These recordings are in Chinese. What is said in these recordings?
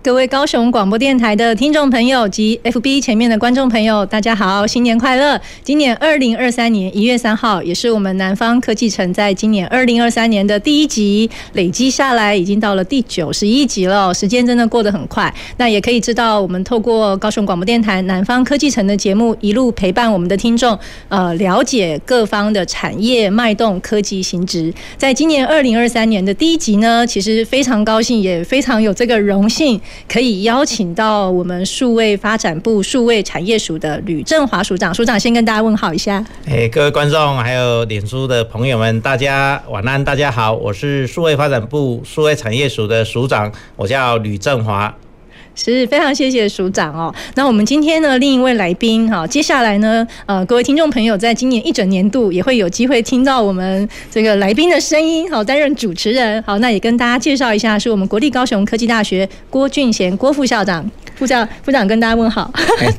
各位高雄广播电台的听众朋友及 FB 前面的观众朋友，大家好，新年快乐！今年二零二三年一月三号，也是我们南方科技城在今年二零二三年的第一集，累积下来已经到了第九十一集了，时间真的过得很快。那也可以知道，我们透过高雄广播电台南方科技城的节目，一路陪伴我们的听众，呃，了解各方的产业脉动、科技新知。在今年二零二三年的第一集呢，其实非常高兴，也非常有这个荣幸。可以邀请到我们数位发展部数位产业署的吕振华署长，署长先跟大家问好一下。哎，各位观众还有脸书的朋友们，大家晚安，大家好，我是数位发展部数位产业署的署长，我叫吕振华。是非常谢谢署长哦。那我们今天呢，另一位来宾哈，接下来呢，呃，各位听众朋友，在今年一整年度也会有机会听到我们这个来宾的声音，好，担任主持人。好，那也跟大家介绍一下，是我们国立高雄科技大学郭俊贤郭副校长，副校副长跟大家问好。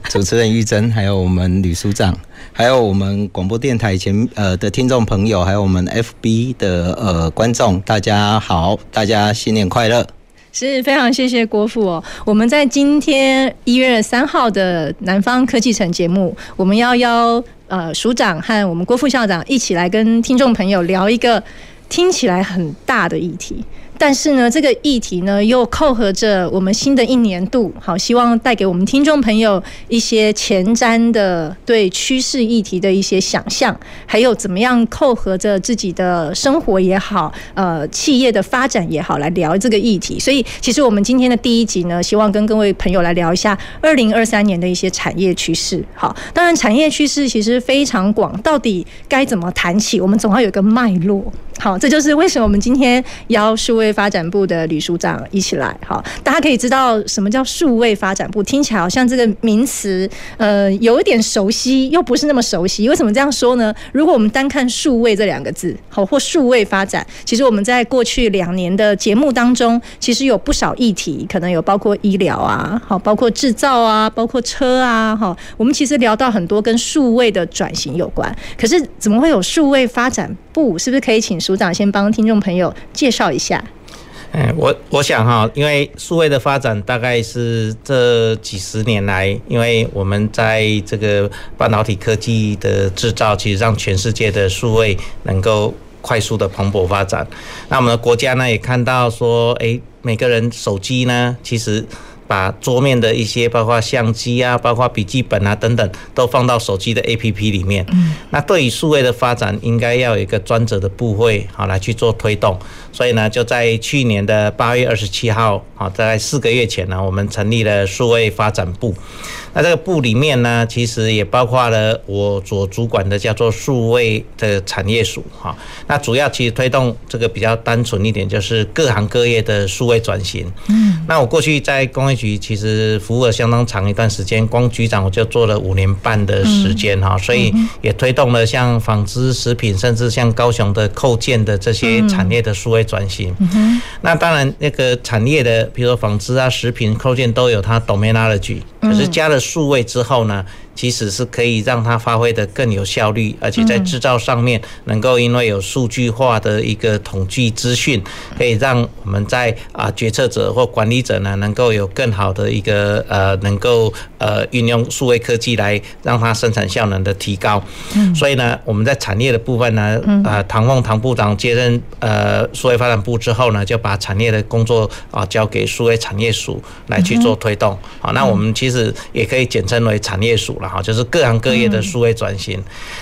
主持人玉珍，还有我们吕署长，还有我们广播电台前呃的听众朋友，还有我们 FB 的呃观众，大家好，大家新年快乐。是非常谢谢郭副哦。我们在今天一月三号的南方科技城节目，我们要邀呃署长和我们郭副校长一起来跟听众朋友聊一个听起来很大的议题。但是呢，这个议题呢又扣合着我们新的一年度，好，希望带给我们听众朋友一些前瞻的对趋势议题的一些想象，还有怎么样扣合着自己的生活也好，呃，企业的发展也好，来聊这个议题。所以，其实我们今天的第一集呢，希望跟各位朋友来聊一下二零二三年的一些产业趋势。好，当然产业趋势其实非常广，到底该怎么谈起？我们总要有一个脉络。好，这就是为什么我们今天邀数位发展部的吕署长一起来。好，大家可以知道什么叫数位发展部，听起来好像这个名词，呃，有一点熟悉，又不是那么熟悉。为什么这样说呢？如果我们单看“数位”这两个字，好，或“数位发展”，其实我们在过去两年的节目当中，其实有不少议题，可能有包括医疗啊，好，包括制造啊，包括车啊，好，我们其实聊到很多跟数位的转型有关。可是怎么会有数位发展是不是可以请？署长先帮听众朋友介绍一下。嗯，我我想哈，因为数位的发展大概是这几十年来，因为我们在这个半导体科技的制造，其实让全世界的数位能够快速的蓬勃发展。那我们的国家呢，也看到说，诶，每个人手机呢，其实。把桌面的一些，包括相机啊，包括笔记本啊等等，都放到手机的 APP 里面。嗯，那对于数位的发展，应该要有一个专责的部会，好来去做推动。所以呢，就在去年的八月二十七号，好，在四个月前呢，我们成立了数位发展部。那这个部里面呢，其实也包括了我所主管的叫做数位的产业署，哈。那主要其实推动这个比较单纯一点，就是各行各业的数位转型。嗯。那我过去在工业局其实服务了相当长一段时间，光局长我就做了五年半的时间，哈。所以也推动了像纺织、食品，甚至像高雄的扣件的这些产业的数位转型。嗯。那当然，那个产业的，比如说纺织啊、食品、扣件都有它 d o m a i n o l o g y 可是加了。数位之后呢，其实是可以让它发挥的更有效率，而且在制造上面能够因为有数据化的一个统计资讯，可以让我们在啊决策者或管理者呢，能够有更好的一个呃，能够呃运用数位科技来让它生产效能的提高。所以呢，我们在产业的部分呢，啊，唐凤唐部长接任呃数位发展部之后呢，就把产业的工作啊交给数位产业署来去做推动。好，那我们其实也可以简称为产业署了。了哈，就是各行各业的数位转型。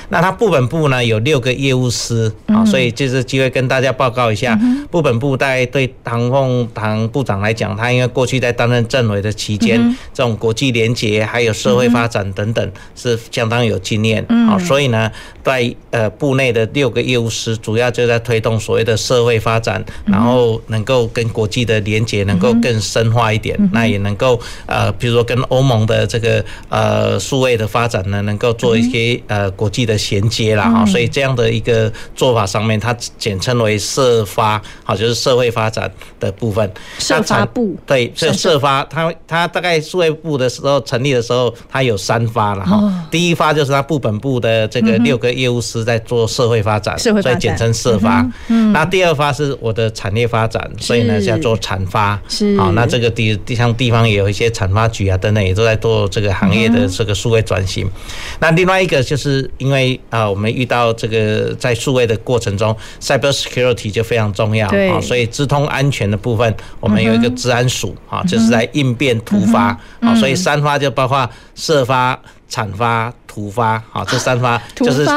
那它部本部呢有六个业务师啊，所以就是机会跟大家报告一下，部本部大概对唐凤唐部长来讲，他因为过去在担任政委的期间，这种国际连结还有社会发展等等是相当有经验啊，所以呢，在呃部内的六个业务师主要就在推动所谓的社会发展，然后能够跟国际的连结能够更深化一点，那也能够呃，比如说跟欧盟的这个呃数位的发展呢，能够做一些呃国际的衔接啦哈，所以这样的一个做法上面，它简称为社发，好，就是社会发展的部分。社发部对，社社发，它它大概数位部的时候成立的时候，它有三发了哈。第一发就是它部本部的这个六个业务师在做社会发展，所以简称社发。那第二发是我的产业发展，所以呢叫做产发。是，好，那这个地地像地方也有一些产发局啊等等，也都在做这个行业的这个数位转型。那另外一个就是因为啊，我们遇到这个在数位的过程中，cyber security 就非常重要啊，所以资通安全的部分，我们有一个治安署啊，就是在应变突发啊，所以三发就包括社发、产发。突发啊，这三发 就是突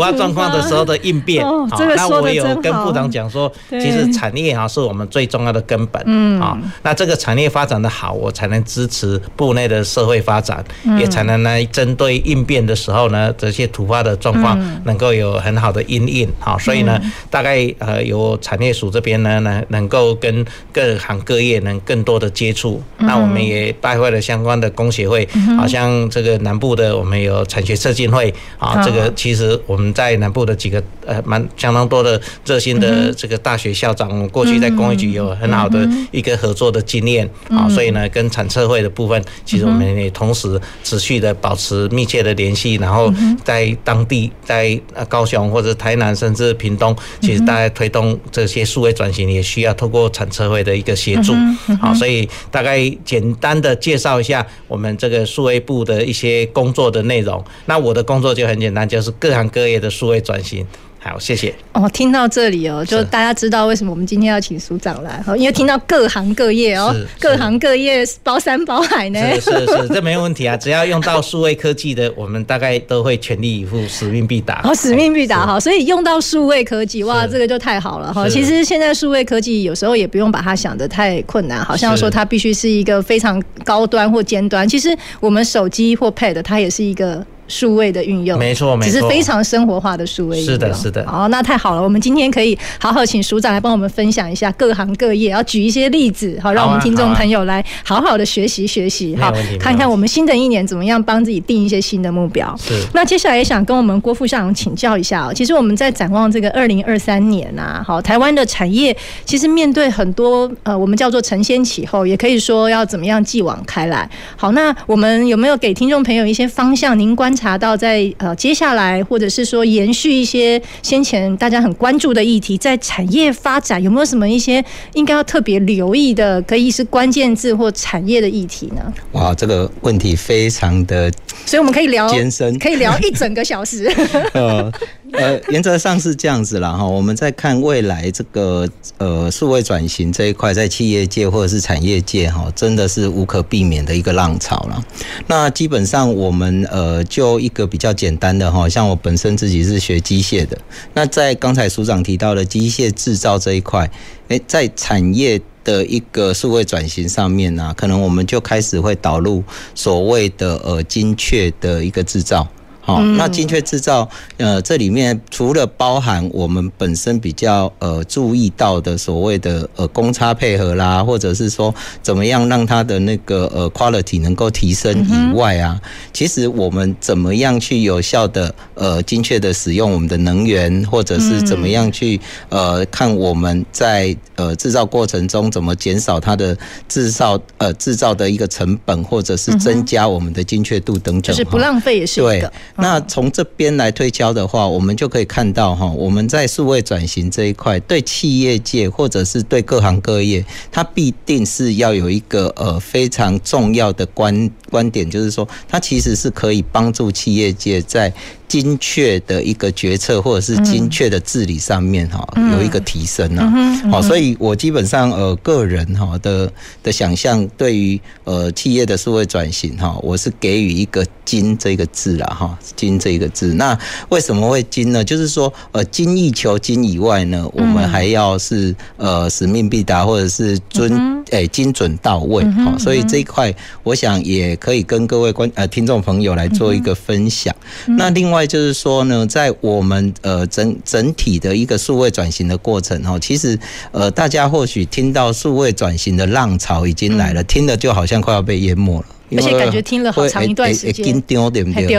发状况的时候的应变。好，那我有跟部长讲说，其实产业啊是我们最重要的根本。嗯，好，那这个产业发展的好，我才能支持部内的社会发展，也才能来针对应变的时候呢，这些突发的状况能够有很好的因应。好，所以呢，大概呃由产业署这边呢，能能够跟各行各业能更多的接触。那我们也拜会了相关的工协会，好像这个南部的我们有。产学社进会啊，这个其实我们在南部的几个呃蛮相当多的热心的这个大学校长，我们过去在工业局有很好的一个合作的经验啊，所以呢，跟产测会的部分，其实我们也同时持续的保持密切的联系，然后在当地在高雄或者台南甚至屏东，其实大家推动这些数位转型也需要透过产测会的一个协助啊，所以大概简单的介绍一下我们这个数位部的一些工作的内容。那我的工作就很简单，就是各行各业的数位转型。好，谢谢。哦，听到这里哦，就大家知道为什么我们今天要请署长来，因为听到各行各业哦，各行各业包山包海呢。是是是，这没有 问题啊，只要用到数位科技的，我们大概都会全力以赴，使命必达。哦，使命必达哈，所以用到数位科技，哇，这个就太好了哈。其实现在数位科技有时候也不用把它想得太困难，好像说它必须是一个非常高端或尖端。其实我们手机或 Pad，它也是一个。数位的运用，没错，没错，只是非常生活化的数位运用。是的，是的。好，那太好了，我们今天可以好好请署长来帮我们分享一下各行各业，要举一些例子，好，让我们听众朋友来好好的学习学习，好，看看我们新的一年怎么样帮自己定一些新的目标。是。那接下来也想跟我们郭副校长请教一下哦，其实我们在展望这个二零二三年呐，好，台湾的产业其实面对很多呃，我们叫做承先启后，也可以说要怎么样继往开来。好，那我们有没有给听众朋友一些方向？您观察到在呃，接下来或者是说延续一些先前大家很关注的议题，在产业发展有没有什么一些应该要特别留意的，可以是关键字或产业的议题呢？哇，这个问题非常的，所以我们可以聊艰深，可以聊一整个小时。呃呃，原则上是这样子啦哈。我们在看未来这个呃数位转型这一块，在企业界或者是产业界哈，真的是无可避免的一个浪潮了。那基本上我们呃就一个。比较简单的哈，像我本身自己是学机械的，那在刚才署长提到的机械制造这一块，诶，在产业的一个数位转型上面呢，可能我们就开始会导入所谓的呃精确的一个制造。好，那精确制造，呃，这里面除了包含我们本身比较呃注意到的所谓的呃公差配合啦，或者是说怎么样让它的那个呃 quality 能够提升以外啊，其实我们怎么样去有效的呃精确的使用我们的能源，或者是怎么样去呃看我们在呃制造过程中怎么减少它的制造呃制造的一个成本，或者是增加我们的精确度等等，就是不浪费也是一个。那从这边来推敲的话，我们就可以看到哈，我们在数位转型这一块，对企业界或者是对各行各业，它必定是要有一个呃非常重要的观观点，就是说，它其实是可以帮助企业界在。精确的一个决策，或者是精确的治理上面哈，有一个提升啊。好，所以我基本上呃个人哈的的想象，对于呃企业的数位转型哈，我是给予一个“精”这个字了哈，“精”这个字。那为什么会精呢？就是说呃精益求精以外呢，我们还要是呃使命必达，或者是遵诶精准到位。好，所以这一块我想也可以跟各位观呃听众朋友来做一个分享。那另外。另外就是说呢，在我们呃整整体的一个数位转型的过程哈，其实呃大家或许听到数位转型的浪潮已经来了，听的就好像快要被淹没了，而且感觉听了好长一段时间，丢对不对？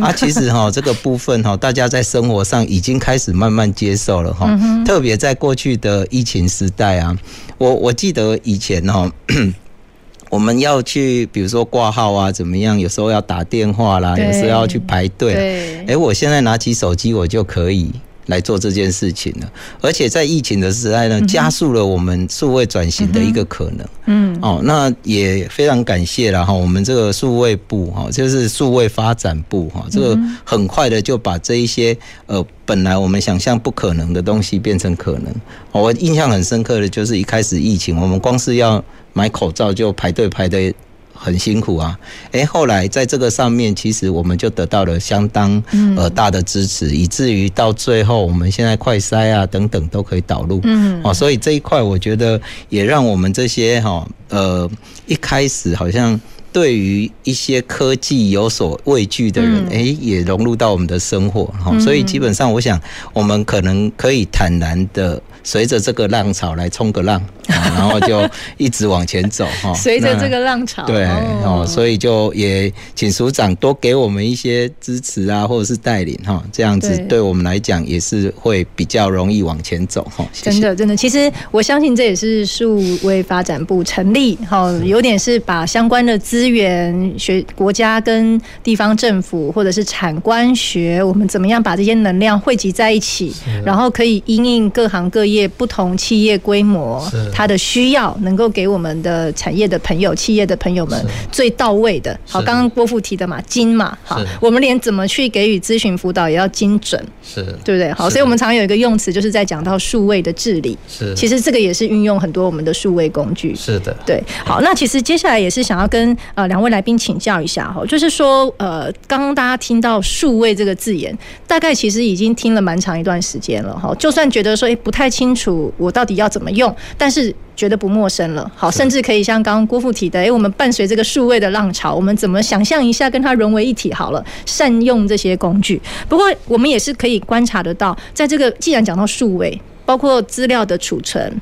啊，其实哈 这个部分哈，大家在生活上已经开始慢慢接受了哈，特别在过去的疫情时代啊，我我记得以前哈。我们要去，比如说挂号啊，怎么样？有时候要打电话啦，有时候要去排队。哎、欸，我现在拿起手机，我就可以来做这件事情了。而且在疫情的时代呢，加速了我们数位转型的一个可能。嗯，哦，那也非常感谢了哈，我们这个数位部哈，就是数位发展部哈，这个很快的就把这一些呃本来我们想象不可能的东西变成可能。我印象很深刻的就是一开始疫情，我们光是要买口罩就排队排得很辛苦啊！诶，后来在这个上面，其实我们就得到了相当呃大的支持，以至于到最后，我们现在快筛啊等等都可以导入。嗯，哦，所以这一块我觉得也让我们这些哈呃一开始好像对于一些科技有所畏惧的人，诶，也融入到我们的生活。哈，所以基本上我想，我们可能可以坦然的。随着这个浪潮来冲个浪，然后就一直往前走哈。随着这个浪潮，对哦，所以就也请署长多给我们一些支持啊，或者是带领哈，这样子对我们来讲也是会比较容易往前走哈。真的真的，其实我相信这也是数位发展部成立哈，有点是把相关的资源、学国家跟地方政府或者是产官学，我们怎么样把这些能量汇集在一起，然后可以因应各行各业。业不同企业规模，它的需要能够给我们的产业的朋友、企业的朋友们最到位的。好，刚刚郭富提的嘛，精嘛，好，我们连怎么去给予咨询辅导也要精准，是，对不对？好，所以我们常有一个用词，就是在讲到数位的治理。是，其实这个也是运用很多我们的数位工具。是的，对。好，那其实接下来也是想要跟呃两位来宾请教一下哈，就是说呃，刚刚大家听到数位这个字眼，大概其实已经听了蛮长一段时间了哈，就算觉得说诶不太清。清楚我到底要怎么用，但是觉得不陌生了。好，甚至可以像刚刚郭富提的，诶，我们伴随这个数位的浪潮，我们怎么想象一下跟它融为一体？好了，善用这些工具。不过我们也是可以观察得到，在这个既然讲到数位，包括资料的储存。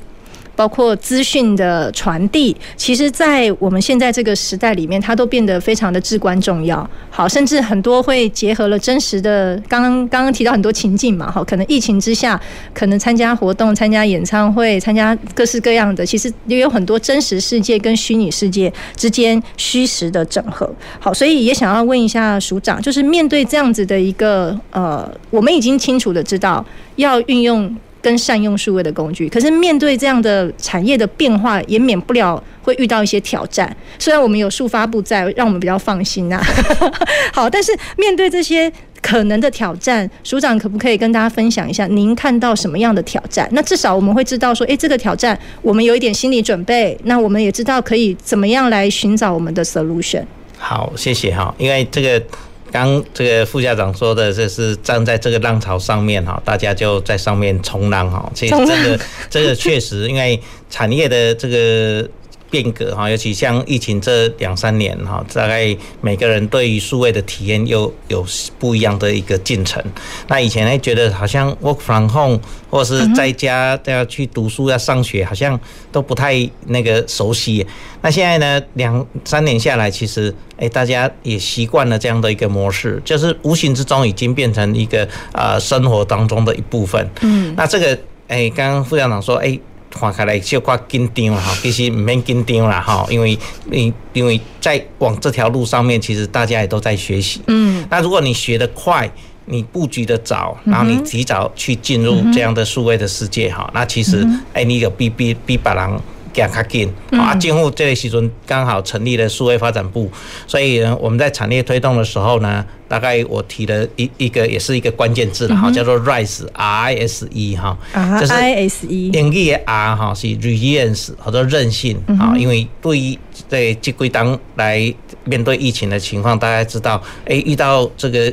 包括资讯的传递，其实，在我们现在这个时代里面，它都变得非常的至关重要。好，甚至很多会结合了真实的，刚刚刚刚提到很多情境嘛，好，可能疫情之下，可能参加活动、参加演唱会、参加各式各样的，其实也有很多真实世界跟虚拟世界之间虚实的整合。好，所以也想要问一下署长，就是面对这样子的一个呃，我们已经清楚的知道要运用。跟善用数位的工具，可是面对这样的产业的变化，也免不了会遇到一些挑战。虽然我们有数发布在，让我们比较放心呐。好，但是面对这些可能的挑战，署长可不可以跟大家分享一下，您看到什么样的挑战？那至少我们会知道说，诶，这个挑战我们有一点心理准备，那我们也知道可以怎么样来寻找我们的 solution。好，谢谢哈，因为这个。刚这个副校长说的，这是站在这个浪潮上面哈，大家就在上面冲浪哈。其实这个这个确实，因为产业的这个。变革哈，尤其像疫情这两三年哈，大概每个人对于数位的体验又有不一样的一个进程。那以前呢，觉得好像 work from home 或者是在家都要去读书要上学，好像都不太那个熟悉。那现在呢，两三年下来，其实哎，大家也习惯了这样的一个模式，就是无形之中已经变成一个啊生活当中的一部分。嗯，那这个哎，刚刚副校长说哎。看起来小可紧张哈，其实唔免紧张啦哈，因为因因为在往这条路上面，其实大家也都在学习。嗯，那如果你学得快，你布局得早，然后你提早去进入这样的数位的世界哈，那其实哎，你有比比比别人。更较紧，啊，政府这个时阵刚好成立了数位发展部，所以呢，我们在产业推动的时候呢，大概我提了一一个也是一个关键字了哈，叫做 RISE，R I S E 哈，就是 I S E，英语的 R 哈是 Resilience 或者韧性啊，因为对于在这几当来面对疫情的情况，大家知道，哎，遇到这个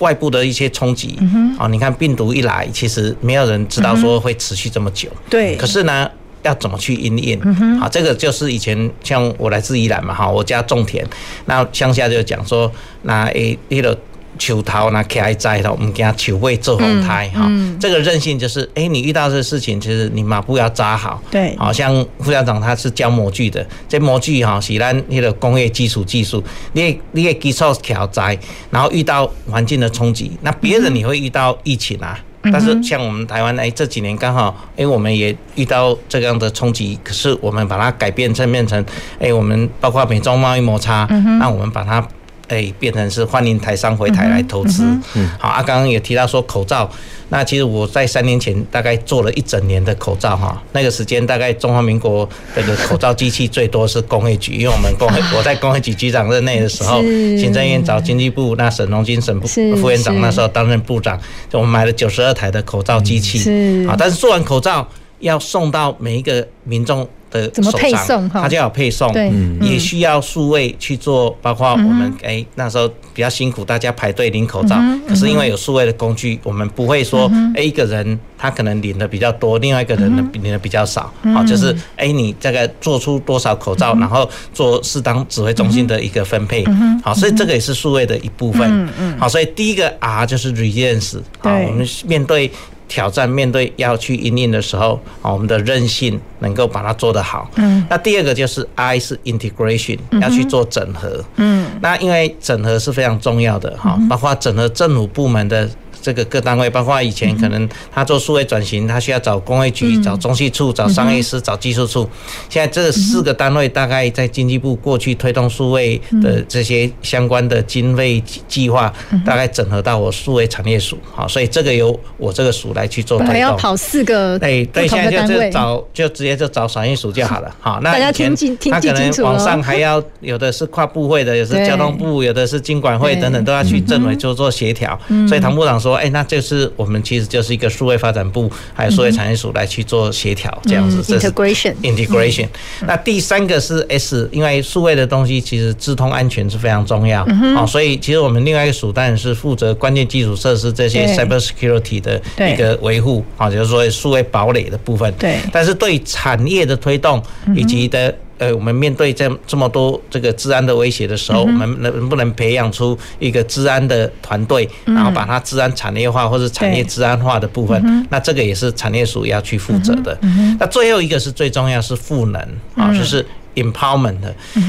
外部的一些冲击，啊，你看病毒一来，其实没有人知道说会持续这么久，对，可是呢。要怎么去应应？好，这个就是以前像我来自宜兰嘛，哈，我家种田，那乡下就讲说，那诶，那个树头那开栽头，我们给它球位做红胎哈。这个韧性就是，诶，你遇到这个事情，其实你马步要扎好。对，好像副校长他是教模具的，这模具哈是咱那个工业基础技术，你你的基础调栽，然后遇到环境的冲击，那别人你会遇到疫情啊。但是像我们台湾哎，这几年刚好哎，我们也遇到这样的冲击，可是我们把它改变成变成哎，我们包括美中贸易摩擦，那我们把它。哎，变成是欢迎台商回台来投资。嗯，好啊，刚刚也提到说口罩，那其实我在三年前大概做了一整年的口罩哈，那个时间大概中华民国这个口罩机器最多是工业局，因为我们工 我在工业局局长任内的时候，行政院找经济部，那沈荣金沈副院长那时候担任部长，就我们买了九十二台的口罩机器。是啊，但是做完口罩要送到每一个民众。的怎么配送？它就要配送，对，也需要数位去做，包括我们哎那时候比较辛苦，大家排队领口罩，可是因为有数位的工具，我们不会说哎一个人他可能领的比较多，另外一个人呢领的比较少，好，就是哎你这个做出多少口罩，然后做适当指挥中心的一个分配，好，所以这个也是数位的一部分，好，所以第一个 R 就是 Resilience，好，我们面对。挑战面对要去应应的时候，啊，我们的韧性能够把它做得好。嗯，那第二个就是 I 是 integration，要去做整合。嗯，那因为整合是非常重要的哈，包括整合政府部门的。这个各单位，包括以前可能他做数位转型，他需要找工业局、找中西处、找商业司、找技术处。现在这四个单位大概在经济部过去推动数位的这些相关的经费计划，大概整合到我数位产业署。好，所以这个由我这个署来去做推动。还要跑四个对对，现在就找就直接就找产业署就好了。好，那以前他可能网上还要有的是跨部会的，有的是交通部，有的是经管会等等，都要去政委做做协调。所以唐部长说。哎，那就是我们其实就是一个数位发展部，还有数位产业署来去做协调，这样子。Integration。Integration。那第三个是 S，因为数位的东西其实资通安全是非常重要。好，所以其实我们另外一个署当然是负责关键基础设施这些 cyber security 的一个维护，啊，就是说数位堡垒的部分。对。但是对产业的推动以及的。呃，我们面对这这么多这个治安的威胁的时候，我们能不能培养出一个治安的团队，然后把它治安产业化或者产业治安化的部分？那这个也是产业署要去负责的。那最后一个是最重要是赋能啊，就是 empowerment，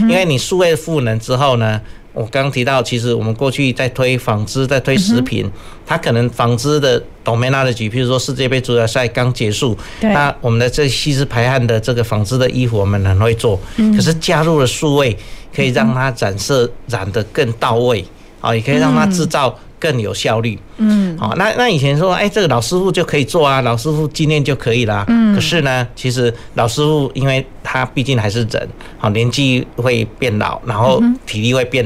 因为你数位赋能之后呢。我刚刚提到，其实我们过去在推纺织，在推食品，它可能纺织的 domain knowledge，譬如说世界杯足球赛刚结束，那我们的这吸湿排汗的这个纺织的衣服，我们很会做，可是加入了数位，可以让它染色染得更到位，啊，也可以让它制造。更有效率，嗯，好，那那以前说，哎，这个老师傅就可以做啊，老师傅经验就可以啦。嗯，可是呢，其实老师傅，因为他毕竟还是人，好，年纪会变老，然后体力会变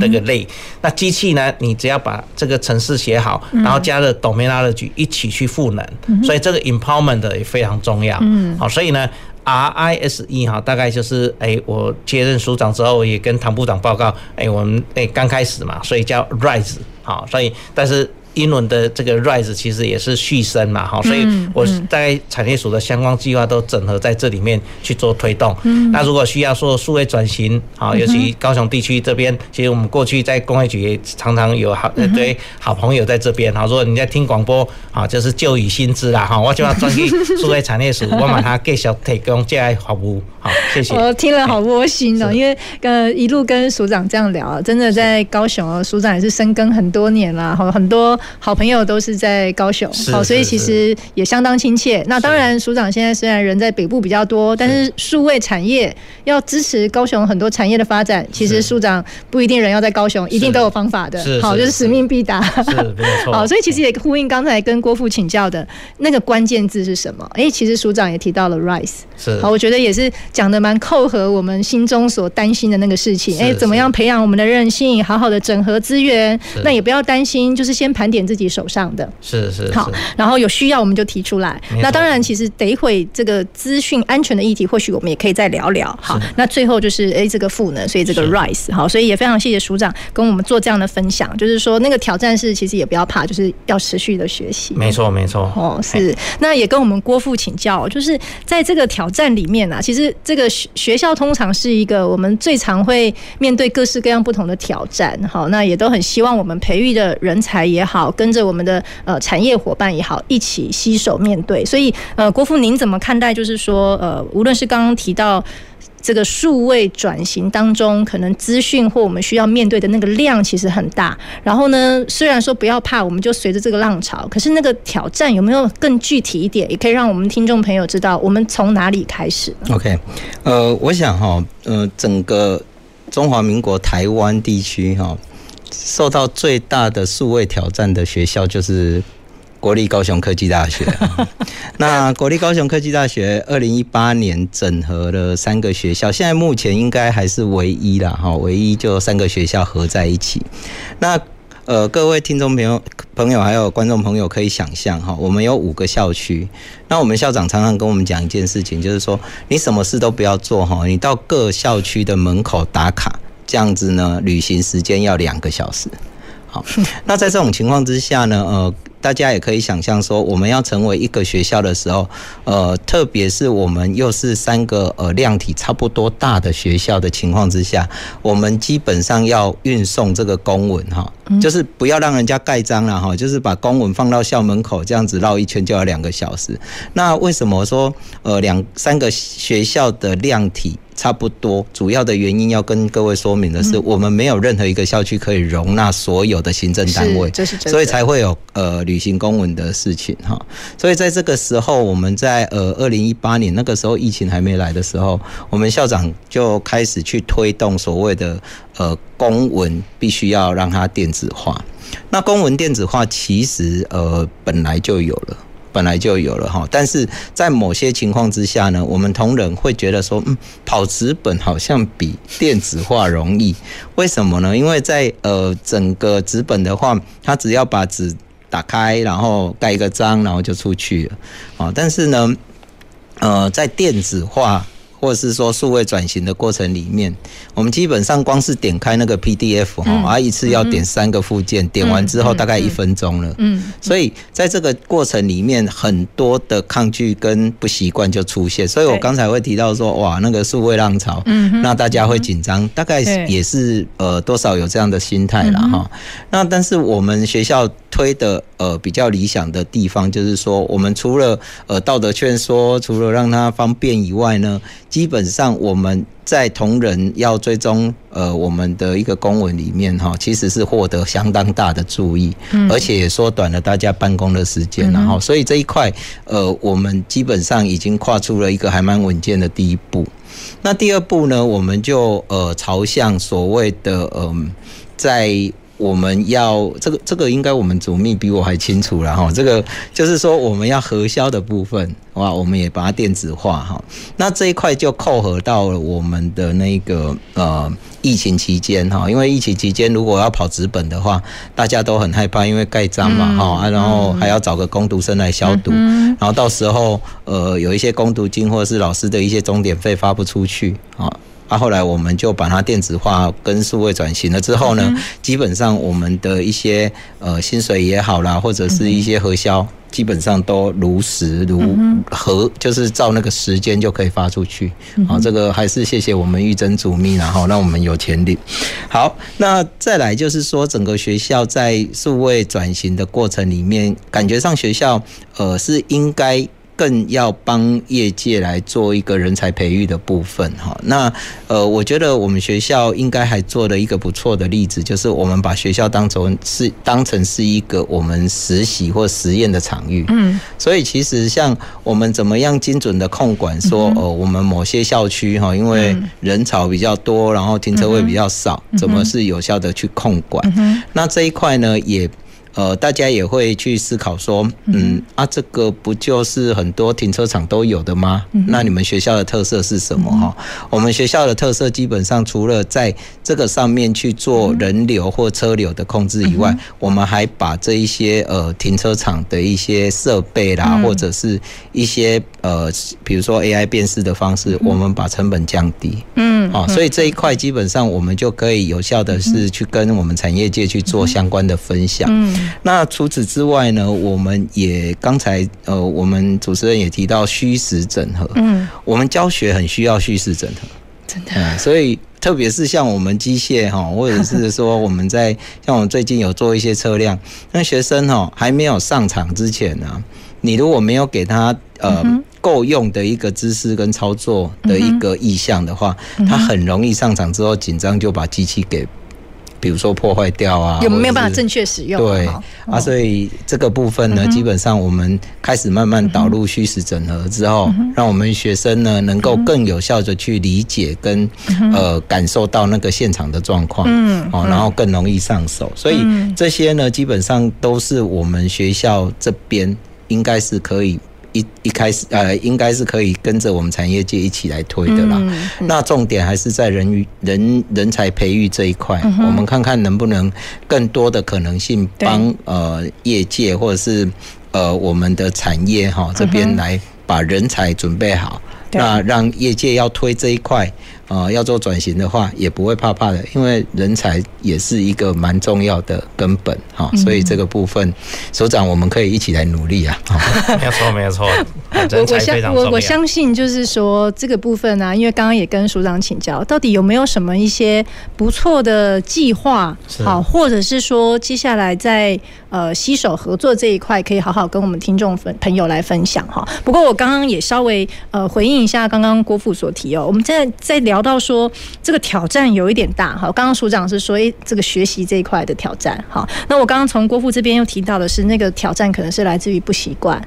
那个累。那机器呢，你只要把这个程式写好，然后加了 domain knowledge 一起去赋能，所以这个 empowerment 也非常重要。嗯，好，所以呢。R I S E 哈，大概就是哎，我接任署长之后，也跟唐部长报告，哎，我们哎刚开始嘛，所以叫 Rise 好，所以但是。英文的这个 rise 其实也是续生嘛，哈，所以我在产业署的相关计划都整合在这里面去做推动。那如果需要说数位转型，啊，尤其高雄地区这边，其实我们过去在工业局也常常有好一堆好朋友在这边，好，如果你在听广播，啊，就是旧雨新知啦，哈，我就要转去 数位产业署，我把它继续提供这样服务。好，谢谢。我听了好窝心哦、因为呃一路跟署长这样聊，真的在高雄哦、喔，署长也是深耕很多年了，好很多好朋友都是在高雄，好，所以其实也相当亲切。那当然，署长现在虽然人在北部比较多，但是数位产业要支持高雄很多产业的发展，其实署长不一定人要在高雄，一定都有方法的。好，就是使命必达。是，没错。好，所以其实也呼应刚才跟郭副请教的那个关键字是什么？哎，其实署长也提到了 RISE。是。好，我觉得也是。讲的蛮扣合我们心中所担心的那个事情，哎，怎么样培养我们的韧性，好好的整合资源，那也不要担心，就是先盘点自己手上的，是是好，然后有需要我们就提出来。那当然，其实得会这个资讯安全的议题，或许我们也可以再聊聊。好，那最后就是哎，这个赋能，所以这个 RISE 好，所以也非常谢谢署长跟我们做这样的分享，就是说那个挑战是其实也不要怕，就是要持续的学习。没错没错，哦是，那也跟我们郭副请教，就是在这个挑战里面啊，其实。这个学学校通常是一个我们最常会面对各式各样不同的挑战，好，那也都很希望我们培育的人才也好，跟着我们的呃产业伙伴也好，一起携手面对。所以呃，国父您怎么看待？就是说呃，无论是刚刚提到。这个数位转型当中，可能资讯或我们需要面对的那个量其实很大。然后呢，虽然说不要怕，我们就随着这个浪潮，可是那个挑战有没有更具体一点，也可以让我们听众朋友知道我们从哪里开始？OK，呃，我想哈，呃，整个中华民国台湾地区哈，受到最大的数位挑战的学校就是。国立高雄科技大学，那国立高雄科技大学二零一八年整合了三个学校，现在目前应该还是唯一啦，哈，唯一就三个学校合在一起。那呃，各位听众朋友、朋友还有观众朋友可以想象哈，我们有五个校区，那我们校长常常跟我们讲一件事情，就是说你什么事都不要做哈，你到各校区的门口打卡，这样子呢，旅行时间要两个小时。好，那在这种情况之下呢，呃。大家也可以想象说，我们要成为一个学校的时候，呃，特别是我们又是三个呃量体差不多大的学校的情况之下，我们基本上要运送这个公文哈，就是不要让人家盖章了哈，就是把公文放到校门口这样子绕一圈就要两个小时。那为什么说呃两三个学校的量体？差不多，主要的原因要跟各位说明的是，我们没有任何一个校区可以容纳所有的行政单位，所以才会有呃履行公文的事情哈。所以在这个时候，我们在呃二零一八年那个时候疫情还没来的时候，我们校长就开始去推动所谓的呃公文必须要让它电子化。那公文电子化其实呃本来就有了。本来就有了哈，但是在某些情况之下呢，我们同仁会觉得说，嗯，跑纸本好像比电子化容易。为什么呢？因为在呃整个纸本的话，它只要把纸打开，然后盖一个章，然后就出去了啊。但是呢，呃，在电子化。或者是说数位转型的过程里面，我们基本上光是点开那个 PDF 哈，啊一次要点三个附件，点完之后大概一分钟了。嗯，所以在这个过程里面，很多的抗拒跟不习惯就出现。所以我刚才会提到说，哇，那个数位浪潮，嗯那大家会紧张，大概也是呃多少有这样的心态了哈。那但是我们学校。推的呃比较理想的地方，就是说，我们除了呃道德劝说，除了让它方便以外呢，基本上我们在同仁要追踪呃我们的一个公文里面哈，其实是获得相当大的注意，而且也缩短了大家办公的时间，然后所以这一块呃我们基本上已经跨出了一个还蛮稳健的第一步。那第二步呢，我们就呃朝向所谓的嗯、呃、在。我们要这个这个应该我们主秘比我还清楚了哈，这个就是说我们要核销的部分哇，我们也把它电子化哈。那这一块就扣合到了我们的那个呃疫情期间哈，因为疫情期间如果要跑纸本的话，大家都很害怕，因为盖章嘛哈啊，然后还要找个工读生来消毒，然后到时候呃有一些工读金或者是老师的一些钟点费发不出去啊。那后来我们就把它电子化跟数位转型了之后呢，基本上我们的一些呃薪水也好啦，或者是一些核销，基本上都如实如核，就是照那个时间就可以发出去。好，这个还是谢谢我们玉珍主秘，然后让我们有钱领。好，那再来就是说，整个学校在数位转型的过程里面，感觉上学校呃是应该。更要帮业界来做一个人才培育的部分哈。那呃，我觉得我们学校应该还做了一个不错的例子，就是我们把学校当成是当成是一个我们实习或实验的场域。嗯，所以其实像我们怎么样精准的控管说，说呃，我们某些校区哈，因为人潮比较多，然后停车位比较少，怎么是有效的去控管？那这一块呢也。呃，大家也会去思考说，嗯啊，这个不就是很多停车场都有的吗？那你们学校的特色是什么？哈，我们学校的特色基本上除了在这个上面去做人流或车流的控制以外，我们还把这一些呃停车场的一些设备啦，或者是一些呃，比如说 AI 辨识的方式，我们把成本降低。嗯，啊，所以这一块基本上我们就可以有效的是去跟我们产业界去做相关的分享。嗯。那除此之外呢，我们也刚才呃，我们主持人也提到虚实整合。嗯，我们教学很需要虚实整合，真的。嗯，所以特别是像我们机械哈，或者是说我们在像我们最近有做一些车辆，那学生哈还没有上场之前呢，你如果没有给他呃够用的一个知识跟操作的一个意向的话，他很容易上场之后紧张就把机器给。比如说破坏掉啊，有没有办法正确使用？对啊，所以这个部分呢，基本上我们开始慢慢导入虚实整合之后，让我们学生呢能够更有效的去理解跟呃感受到那个现场的状况，嗯，哦，然后更容易上手。所以这些呢，基本上都是我们学校这边应该是可以。一一开始，呃，应该是可以跟着我们产业界一起来推的啦。嗯嗯、那重点还是在人人人才培育这一块，嗯、我们看看能不能更多的可能性帮呃业界或者是呃我们的产业哈这边来把人才准备好，嗯、那让业界要推这一块。呃，要做转型的话，也不会怕怕的，因为人才也是一个蛮重要的根本哈，所以这个部分，所长我们可以一起来努力啊。没有错，没有错，我我相我我相信就是说这个部分呢、啊，因为刚刚也跟署长请教，到底有没有什么一些不错的计划，好，或者是说接下来在呃携手合作这一块，可以好好跟我们听众分朋友来分享哈。不过我刚刚也稍微呃回应一下刚刚郭副所提哦，我们在在聊。到说这个挑战有一点大哈，刚刚署长是说，诶，这个学习这一块的挑战哈，那我刚刚从郭富这边又提到的是，那个挑战可能是来自于不习惯，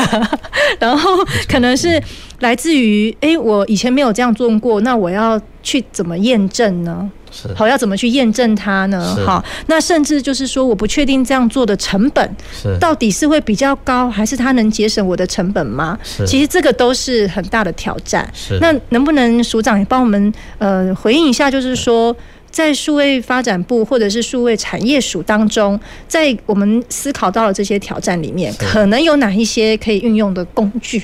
然后可能是来自于，诶，我以前没有这样做过，那我要去怎么验证呢？是好，要怎么去验证它呢？是好，那甚至就是说，我不确定这样做的成本是到底是会比较高，还是它能节省我的成本吗？是其实这个都是很大的挑战。是那能不能署长也帮我们呃回应一下？就是说，在数位发展部或者是数位产业署当中，在我们思考到了这些挑战里面，可能有哪一些可以运用的工具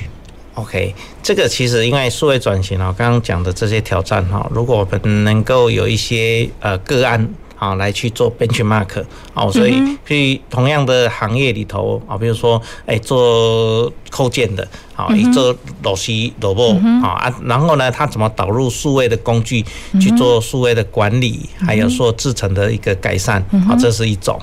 ？OK，这个其实因为数位转型啊，刚刚讲的这些挑战哈，如果我们能够有一些呃个案啊来去做 benchmark 哦，所以去同样的行业里头啊，比如说哎做扣件的。好，一做螺丝、螺母啊啊，然后呢，它怎么导入数位的工具去做数位的管理，还有说制程的一个改善啊，这是一种。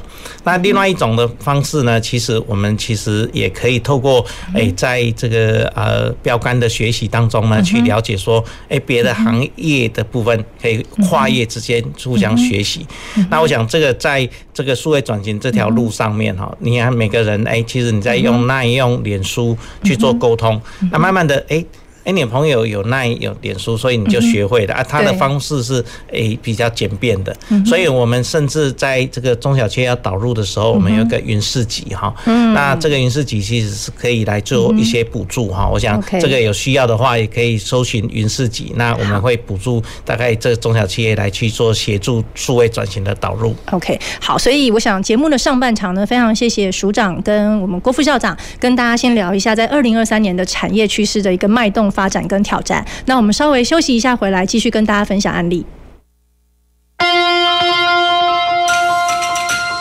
那另外一种的方式呢，其实我们其实也可以透过诶，在这个呃标杆的学习当中呢，去了解说，诶，别的行业的部分可以跨业之间互相学习。那我想这个在这个数位转型这条路上面哈，你看每个人哎，其实你在用那用脸书去做沟通。那慢慢的，哎、欸。哎，你朋友有那有脸书，所以你就学会了啊。他的方式是诶比较简便的，所以我们甚至在这个中小企业要导入的时候，我们有一个云市集哈。嗯那这个云市集其实是可以来做一些补助哈。我想这个有需要的话，也可以搜寻云市集。那我们会补助大概这个中小企业来去做协助数位转型的导入。OK，好，所以我想节目的上半场呢，非常谢谢署长跟我们郭副校长跟大家先聊一下在二零二三年的产业趋势的一个脉动。发展跟挑战，那我们稍微休息一下，回来继续跟大家分享案例。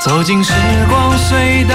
走进时光隧道，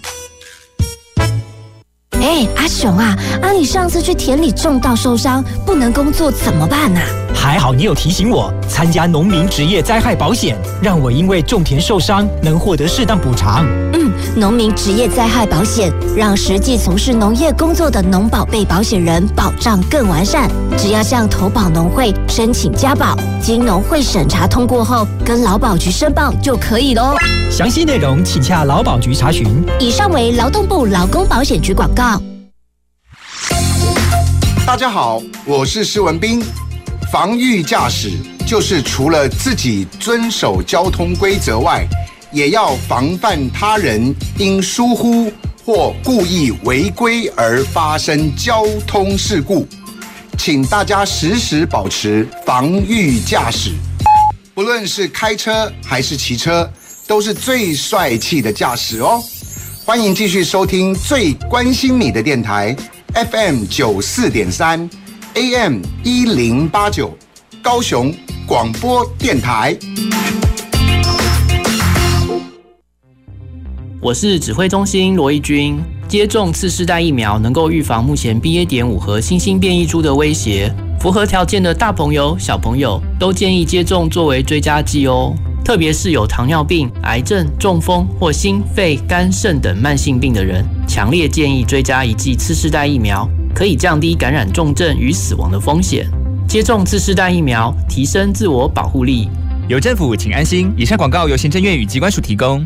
哎，阿雄啊，阿、啊、你上次去田里种稻受伤，不能工作怎么办啊？还好你有提醒我参加农民职业灾害保险，让我因为种田受伤能获得适当补偿。嗯，农民职业灾害保险让实际从事农业工作的农保被保险人保障更完善。只要向投保农会申请加保，经农会审查通过后，跟劳保局申报就可以喽。详细内容请洽劳保局查询。以上为劳动部劳工保险局广告。大家好，我是施文彬。防御驾驶就是除了自己遵守交通规则外，也要防范他人因疏忽或故意违规而发生交通事故。请大家时时保持防御驾驶，不论是开车还是骑车，都是最帅气的驾驶哦。欢迎继续收听最关心你的电台。FM 九四点三，AM 一零八九，高雄广播电台。我是指挥中心罗一军。接种次世代疫苗能够预防目前 BA. 点五和新兴变异株的威胁。符合条件的大朋友、小朋友都建议接种作为追加剂哦。特别是有糖尿病、癌症、中风或心肺肝肾等慢性病的人，强烈建议追加一剂次世代疫苗，可以降低感染重症与死亡的风险。接种次世代疫苗，提升自我保护力。有政府，请安心。以上广告由行政院与机关署提供。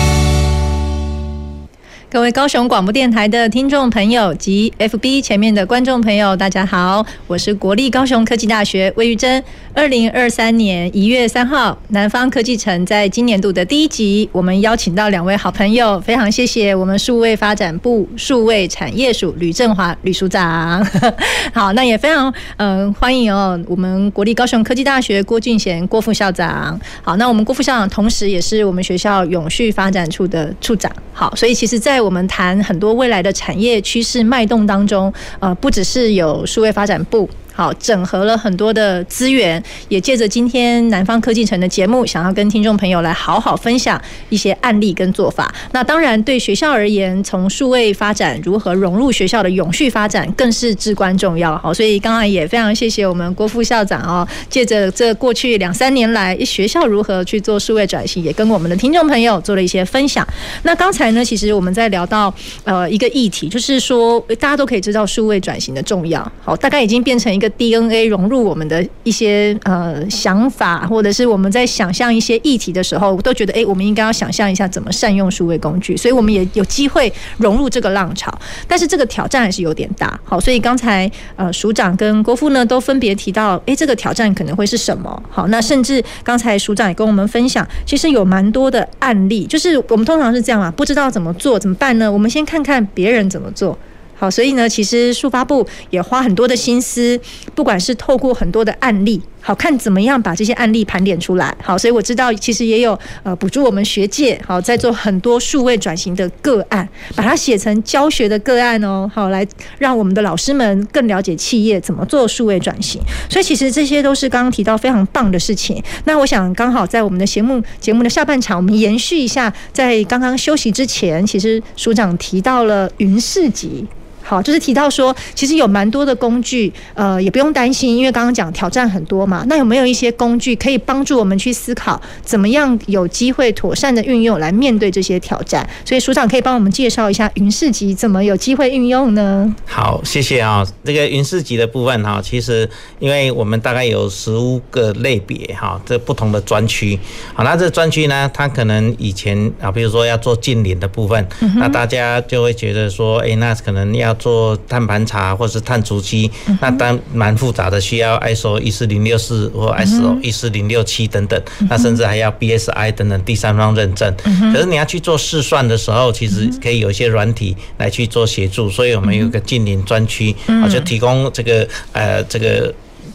各位高雄广播电台的听众朋友及 FB 前面的观众朋友，大家好，我是国立高雄科技大学魏玉珍。二零二三年一月三号，南方科技城在今年度的第一集，我们邀请到两位好朋友，非常谢谢我们数位发展部数位产业署吕振华吕署长。好，那也非常嗯、欢迎哦，我们国立高雄科技大学郭俊贤郭副校长。好，那我们郭副校长同时也是我们学校永续发展处的处长。好，所以其实，在我们谈很多未来的产业趋势脉动当中，呃，不只是有数位发展部。好，整合了很多的资源，也借着今天南方科技城的节目，想要跟听众朋友来好好分享一些案例跟做法。那当然，对学校而言，从数位发展如何融入学校的永续发展，更是至关重要。好，所以刚刚也非常谢谢我们郭副校长哦，借着这过去两三年来学校如何去做数位转型，也跟我们的听众朋友做了一些分享。那刚才呢，其实我们在聊到呃一个议题，就是说大家都可以知道数位转型的重要。好，大概已经变成一个。DNA 融入我们的一些呃想法，或者是我们在想象一些议题的时候，都觉得哎，我们应该要想象一下怎么善用数位工具，所以我们也有机会融入这个浪潮。但是这个挑战还是有点大。好，所以刚才呃署长跟郭副呢都分别提到，哎，这个挑战可能会是什么？好，那甚至刚才署长也跟我们分享，其实有蛮多的案例，就是我们通常是这样啊，不知道怎么做怎么办呢？我们先看看别人怎么做。好，所以呢，其实数发部也花很多的心思，不管是透过很多的案例，好看怎么样把这些案例盘点出来。好，所以我知道其实也有呃补助我们学界，好在做很多数位转型的个案，把它写成教学的个案哦，好来让我们的老师们更了解企业怎么做数位转型。所以其实这些都是刚刚提到非常棒的事情。那我想刚好在我们的节目节目的下半场，我们延续一下，在刚刚休息之前，其实署长提到了云市集。好，就是提到说，其实有蛮多的工具，呃，也不用担心，因为刚刚讲挑战很多嘛。那有没有一些工具可以帮助我们去思考，怎么样有机会妥善的运用来面对这些挑战？所以署长可以帮我们介绍一下云市集怎么有机会运用呢？好，谢谢啊。这个云市集的部分哈，其实因为我们大概有十五个类别哈，这不同的专区。好，那这专区呢，它可能以前啊，比如说要做近邻的部分，那大家就会觉得说，哎，那可能要做碳盘查或是碳足迹，那当然蛮复杂的，需要 ISO 一四零六四或 ISO 一四零六七等等，那甚至还要 BSI 等等第三方认证。可是你要去做试算的时候，其实可以有一些软体来去做协助，所以我们有个近邻专区，啊，就提供这个呃这个。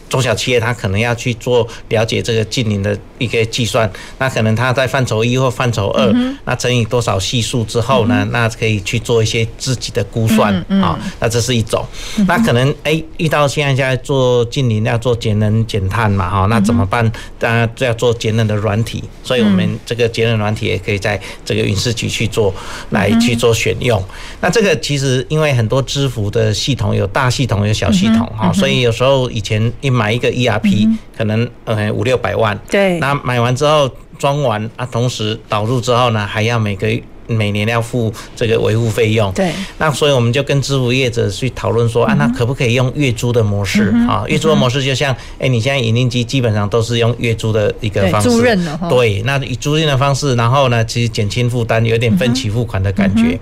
中小企业它可能要去做了解这个近邻的一个计算，那可能它在范畴一或范畴二，那乘以多少系数之后呢，那可以去做一些自己的估算啊。那这是一种。那可能哎遇到现在现在做近邻要做节能减碳嘛哈，那怎么办？当然就要做节能的软体，所以我们这个节能软体也可以在这个云市局去做来去做选用。那这个其实因为很多支付的系统有大系统有小系统哈，所以有时候以前一买一个 ERP 可能呃五六百万，对，那买完之后装完啊，同时导入之后呢，还要每个月。每年要付这个维护费用，对，那所以我们就跟支付业者去讨论说，啊，那可不可以用月租的模式？啊？月租的模式就像，哎，你现在影印机基本上都是用月租的一个方式，租赁的，对，那以租赁的方式，然后呢，其实减轻负担，有点分期付款的感觉。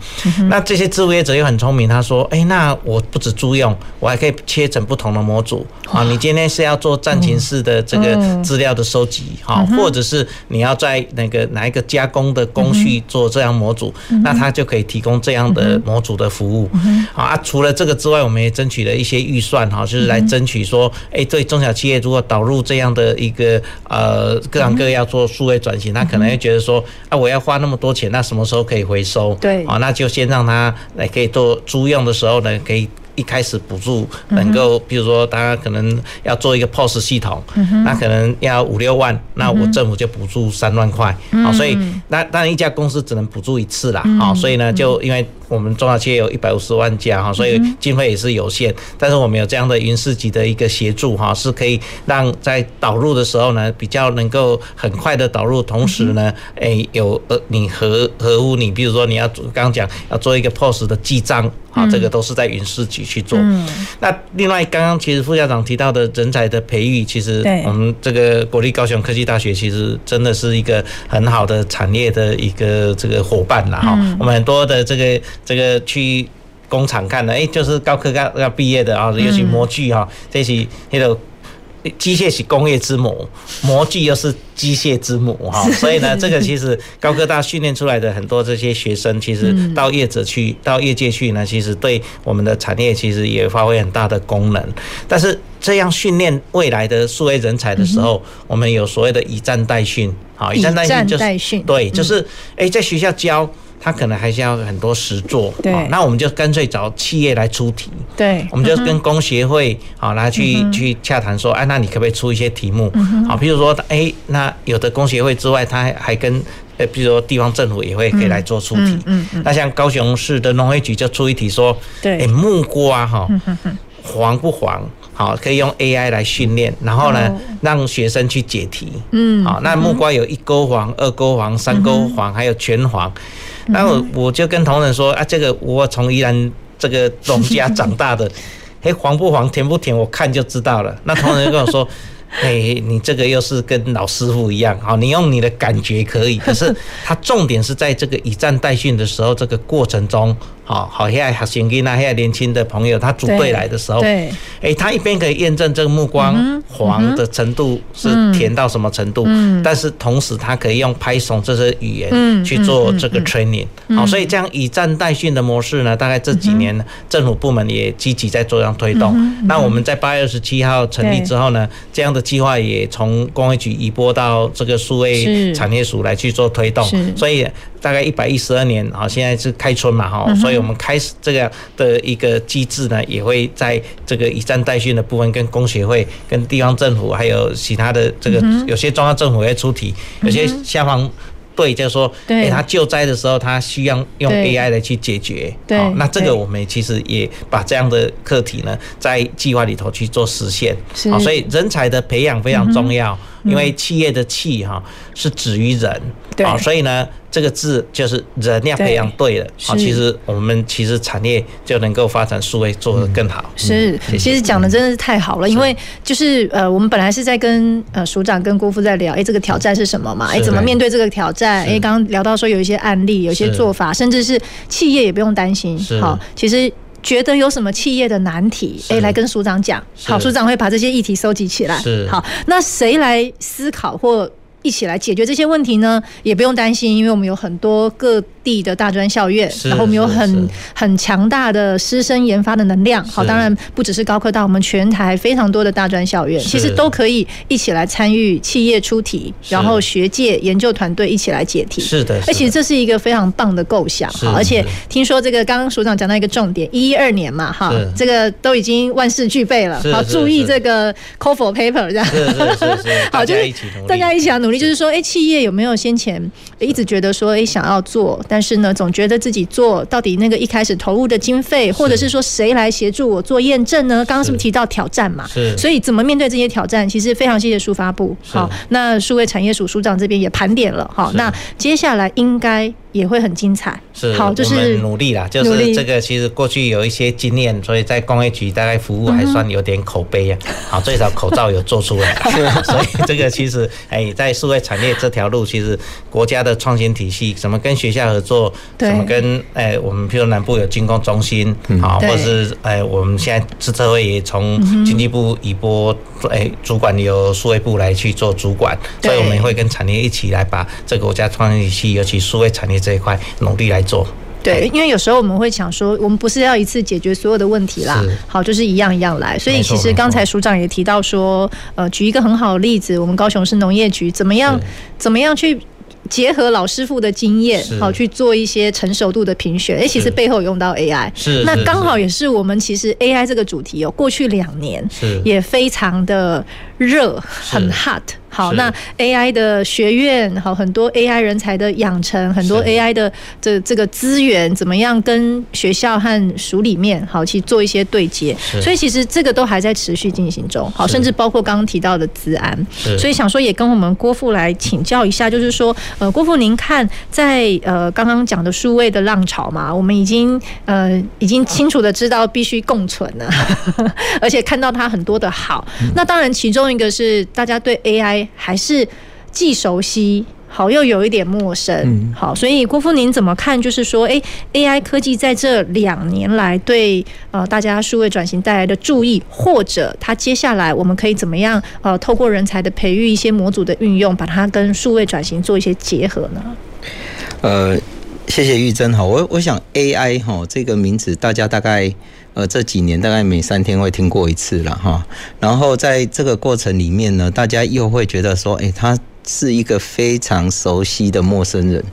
那这些支付业者又很聪明，他说，哎，那我不止租用，我还可以切成不同的模组。啊。你今天是要做战情室的这个资料的收集，哈，或者是你要在那个哪一个加工的工序做这样模组。那它就可以提供这样的模组的服务啊。除了这个之外，我们也争取了一些预算哈，就是来争取说，哎，对中小企业如果导入这样的一个呃各行各业要做数位转型，他可能会觉得说，啊，我要花那么多钱，那什么时候可以回收？对，啊，那就先让他来可以做租用的时候呢，可以。一开始补助能够，比如说，大家可能要做一个 POS 系统，那可能要五六万，那我政府就补助三万块，好，所以那当然一家公司只能补助一次啦，好，所以呢，就因为我们中小企业有一百五十万家哈，所以经费也是有限，但是我们有这样的云市级的一个协助哈，是可以让在导入的时候呢，比较能够很快的导入，同时呢，诶，有呃你合合乎你，比如说你要刚刚讲要做一个 POS 的记账。啊，这个都是在云市局去做。那另外，刚刚其实副校长提到的人才的培育，其实我们这个国立高雄科技大学其实真的是一个很好的产业的一个这个伙伴啦。哈。我们很多的这个这个去工厂看的，哎，就是高科要要毕业的啊，尤其模具哈，这些那个。机械是工业之母，模具又是机械之母哈，所以呢，这个其实高科大训练出来的很多这些学生，其实到业者去，到业界去呢，其实对我们的产业其实也发挥很大的功能。但是这样训练未来的数位人才的时候，我们有所谓的以战代训，好，以战代训就是对，就是哎，在学校教。他可能还是要很多实作，对，那我们就干脆找企业来出题，对，我们就跟工协会好来去去洽谈说，哎，那你可不可以出一些题目？好，譬如说，哎，那有的工协会之外，他还跟，呃，比如说地方政府也会可以来做出题，嗯嗯，那像高雄市的农业局就出一题说，对，哎，木瓜哈，黄不黄？好，可以用 AI 来训练，然后呢，让学生去解题，嗯，好，那木瓜有一勾黄、二勾黄、三勾黄，还有全黄。那我我就跟同仁说啊，这个我从宜兰这个农家长大的，嘿，黄不黄，甜不甜，我看就知道了。那同仁就跟我说，嘿，你这个又是跟老师傅一样，好，你用你的感觉可以，可是他重点是在这个以战代训的时候，这个过程中。好，好，现在好先给那些年轻的朋友，他组队来的时候，对，哎，他一边可以验证这个目光黄的程度是甜到什么程度，但是同时他可以用 Python 这些语言去做这个 training，好，所以这样以战代训的模式呢，大概这几年政府部门也积极在做这样推动。那我们在八月二十七号成立之后呢，这样的计划也从工业局移拨到这个数位产业署来去做推动，所以大概一百一十二年啊，现在是开春嘛，哈，所以。我们开始这个的一个机制呢，也会在这个以战代训的部分，跟工协会、跟地方政府，还有其他的这个有些中央政府会出题，有些消防对，就是说，哎，他救灾的时候，他需要用 AI 来去解决。对，那这个我们其实也把这样的课题呢，在计划里头去做实现。是，所以人才的培养非常重要。因为企业的气哈是止于人，对，所以呢，这个字就是人要培养对了，好，其实我们其实产业就能够发展数位做得更好。是，其实讲的真的是太好了，因为就是呃，我们本来是在跟呃署长跟郭副在聊，哎，这个挑战是什么嘛？哎，怎么面对这个挑战？哎，刚刚聊到说有一些案例，有一些做法，甚至是企业也不用担心。好，其实。觉得有什么企业的难题，哎，来跟署长讲。好，署长会把这些议题收集起来。好，那谁来思考或一起来解决这些问题呢？也不用担心，因为我们有很多个地的大专校院，然后我们有很很强大的师生研发的能量。好，当然不只是高科大，我们全台非常多的大专校院，其实都可以一起来参与企业出题，然后学界研究团队一起来解题。是的，而且这是一个非常棒的构想。好，而且听说这个刚刚署长讲到一个重点，一一二年嘛，哈，这个都已经万事俱备了。好，注意这个 for paper 这样。好，就是大家一起来努力，就是说，哎，企业有没有先前一直觉得说，哎，想要做？但是呢，总觉得自己做到底那个一开始投入的经费，或者是说谁来协助我做验证呢？刚刚是不是提到挑战嘛？是。所以怎么面对这些挑战？其实非常谢谢数发部。好，那数位产业署署长这边也盘点了。好，那接下来应该。也会很精彩，是，好，就是我们努力啦，就是这个其实过去有一些经验，所以在工业局大概服务还算有点口碑啊，好，最少口罩有做出来，所以这个其实哎，在数位产业这条路，其实国家的创新体系，怎么跟学校合作，怎么跟哎我们譬如南部有军工中心，好，或者是哎我们现在自测会也从经济部移拨哎主管由数位部来去做主管，所以我们也会跟产业一起来把这个国家创新体系，尤其数位产业。这一块努力来做，对，因为有时候我们会想说，我们不是要一次解决所有的问题啦，好，就是一样一样来。所以其实刚才署长也提到说，呃，举一个很好的例子，我们高雄市农业局怎么样，怎么样去。结合老师傅的经验，好去做一些成熟度的评选。哎，其实背后用到 AI，是那刚好也是我们其实 AI 这个主题哦，过去两年也非常的热，很 hot。好，那 AI 的学院，好很多 AI 人才的养成，很多 AI 的这这个资源，怎么样跟学校和署里面好去做一些对接。所以其实这个都还在持续进行中。好，甚至包括刚刚提到的资安。所以想说也跟我们郭富来请教一下，就是说。呃，郭富，您看在呃刚刚讲的数位的浪潮嘛，我们已经呃已经清楚的知道必须共存了，而且看到它很多的好。那当然，其中一个是大家对 AI 还是既熟悉，好又有一点陌生。好，所以郭富您怎么看？就是说，哎，AI 科技在这两年来对呃大家数位转型带来的注意，或者它接下来我们可以怎么样呃透过人才的培育，一些模组的运用，把它跟数位转型做一些结合呢？呃，谢谢玉珍哈，我我想 AI 哈这个名词，大家大概呃这几年大概每三天会听过一次了哈，然后在这个过程里面呢，大家又会觉得说，哎，他是一个非常熟悉的陌生人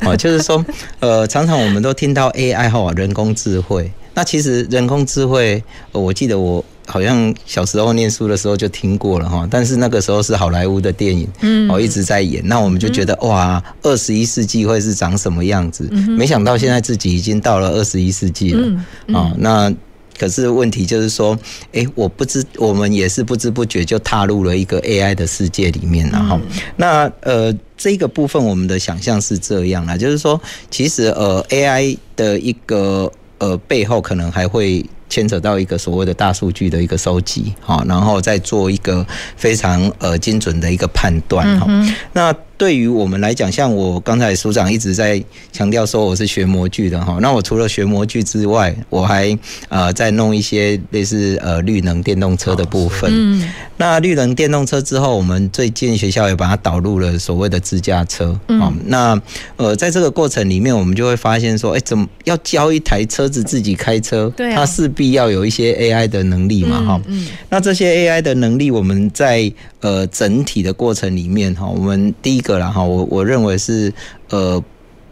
啊，就是说，呃，常常我们都听到 AI 哈，人工智慧，那其实人工智慧，我记得我。好像小时候念书的时候就听过了哈，但是那个时候是好莱坞的电影，嗯，哦一直在演，那我们就觉得哇，二十一世纪会是长什么样子？没想到现在自己已经到了二十一世纪了，啊，那可是问题就是说，哎，我不知我们也是不知不觉就踏入了一个 AI 的世界里面了哈。那呃，这个部分我们的想象是这样啊，就是说，其实呃 AI 的一个呃背后可能还会。牵扯到一个所谓的大数据的一个收集，好，然后再做一个非常呃精准的一个判断，哈，那。对于我们来讲，像我刚才署长一直在强调说我是学模具的哈，那我除了学模具之外，我还呃在弄一些类似呃绿能电动车的部分。嗯，那绿能电动车之后，我们最近学校也把它导入了所谓的自驾车。嗯，那呃在这个过程里面，我们就会发现说，哎，怎么要教一台车子自己开车？对，它势必要有一些 AI 的能力嘛，哈。嗯，那这些 AI 的能力，我们在呃整体的过程里面哈，我们第一个。对了哈，我我认为是呃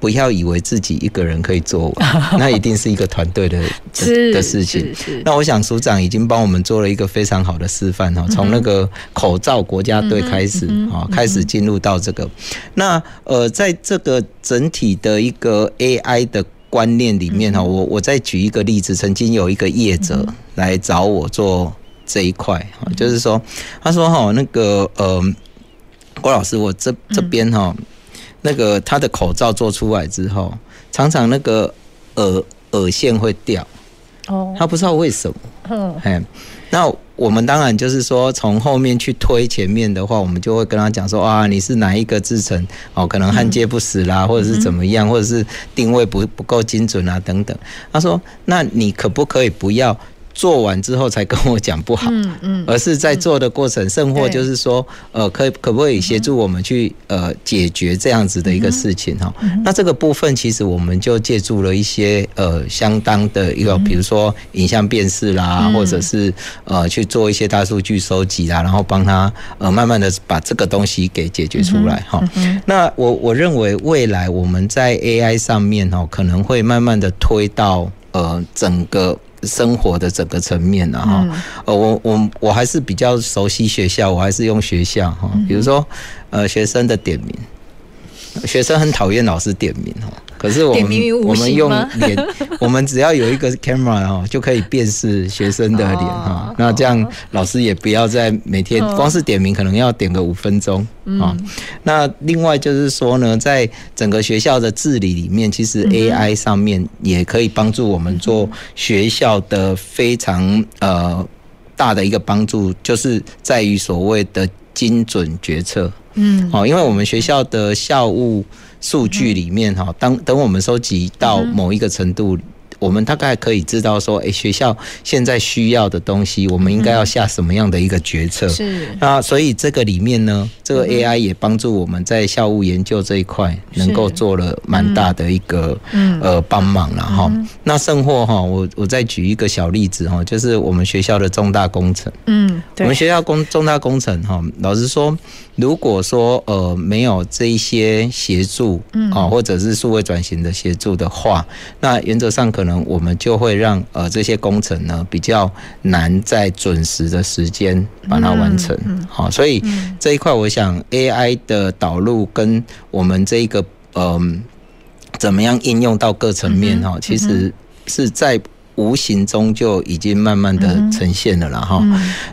不要以为自己一个人可以做完，那一定是一个团队的 的，的事情。那我想署长已经帮我们做了一个非常好的示范哈，从那个口罩国家队开始啊，开始进入到这个。那呃，在这个整体的一个 AI 的观念里面哈，我我再举一个例子，曾经有一个业者来找我做这一块哈，就是说他说哈那个呃郭老师，我这这边哈。那个他的口罩做出来之后，常常那个耳耳线会掉，哦，他不知道为什么，嗯，哎，那我们当然就是说，从后面去推前面的话，我们就会跟他讲说，啊，你是哪一个制成，哦，可能焊接不死啦，或者是怎么样，或者是定位不不够精准啊，等等。他说，那你可不可以不要？做完之后才跟我讲不好，嗯嗯，而是在做的过程，甚或就是说，呃，可可不可以协助我们去呃解决这样子的一个事情哈？那这个部分其实我们就借助了一些呃相当的一个，比如说影像辨识啦，或者是呃去做一些大数据收集啦，然后帮他呃慢慢的把这个东西给解决出来哈。那我我认为未来我们在 AI 上面哦，可能会慢慢的推到呃整个。生活的整个层面呢，哈，呃，我我我还是比较熟悉学校，我还是用学校哈，比如说，呃，学生的点名，学生很讨厌老师点名哦。可是我们我们用脸，我们只要有一个 camera 哦，就可以辨识学生的脸哈。那这样老师也不要再每天光是点名，可能要点个五分钟啊。那另外就是说呢，在整个学校的治理里面，其实 AI 上面也可以帮助我们做学校的非常呃大的一个帮助，就是在于所谓的精准决策。嗯，哦，因为我们学校的校务。数据里面哈，当等我们收集到某一个程度。我们大概可以知道说，哎，学校现在需要的东西，我们应该要下什么样的一个决策？是那，所以这个里面呢，这个 AI 也帮助我们在校务研究这一块能够做了蛮大的一个嗯呃帮忙了哈。那甚或哈，我我再举一个小例子哈，就是我们学校的重大工程。嗯，我们学校工重大工程哈，老实说，如果说呃没有这一些协助啊，或者是数位转型的协助的话，那原则上可能。我们就会让呃这些工程呢比较难在准时的时间把它完成，好，所以这一块我想 AI 的导入跟我们这个嗯怎么样应用到各层面哈，其实是在无形中就已经慢慢的呈现了了哈。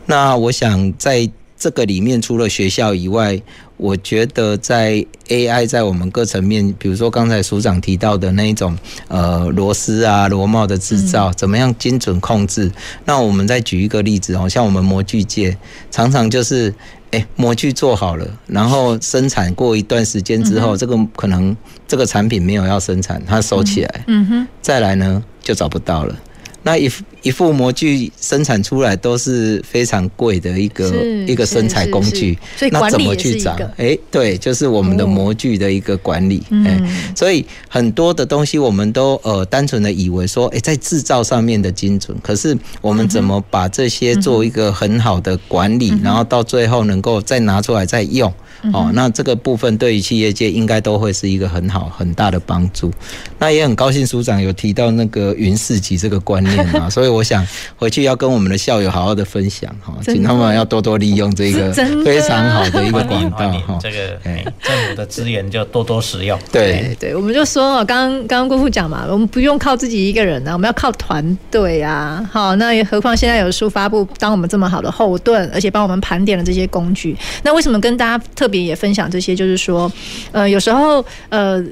那我想在这个里面，除了学校以外，我觉得在 AI 在我们各层面，比如说刚才署长提到的那一种呃螺丝啊螺帽的制造，怎么样精准控制？那我们再举一个例子哦，像我们模具界常常就是，哎，模具做好了，然后生产过一段时间之后，这个可能这个产品没有要生产，它收起来，嗯哼，再来呢就找不到了。那一一副模具生产出来都是非常贵的一个一个生产工具，那怎么去找？哎、欸，对，就是我们的模具的一个管理。哎、哦欸，所以很多的东西我们都呃单纯的以为说，哎、欸，在制造上面的精准，可是我们怎么把这些做一个很好的管理，然后到最后能够再拿出来再用？哦，那这个部分对于企业界应该都会是一个很好很大的帮助。那也很高兴署长有提到那个云四级这个观念啊，所以我想回去要跟我们的校友好好的分享哈，请他们要多多利用这个非常好的一个管道哈。这个政府的资源就多多使用。对对，我们就说哦，刚刚刚刚郭副讲嘛，我们不用靠自己一个人啊，我们要靠团队啊。好，那也何况现在有书发布当我们这么好的后盾，而且帮我们盘点了这些工具。那为什么跟大家特别？也分享这些，就是说，呃，有时候，呃，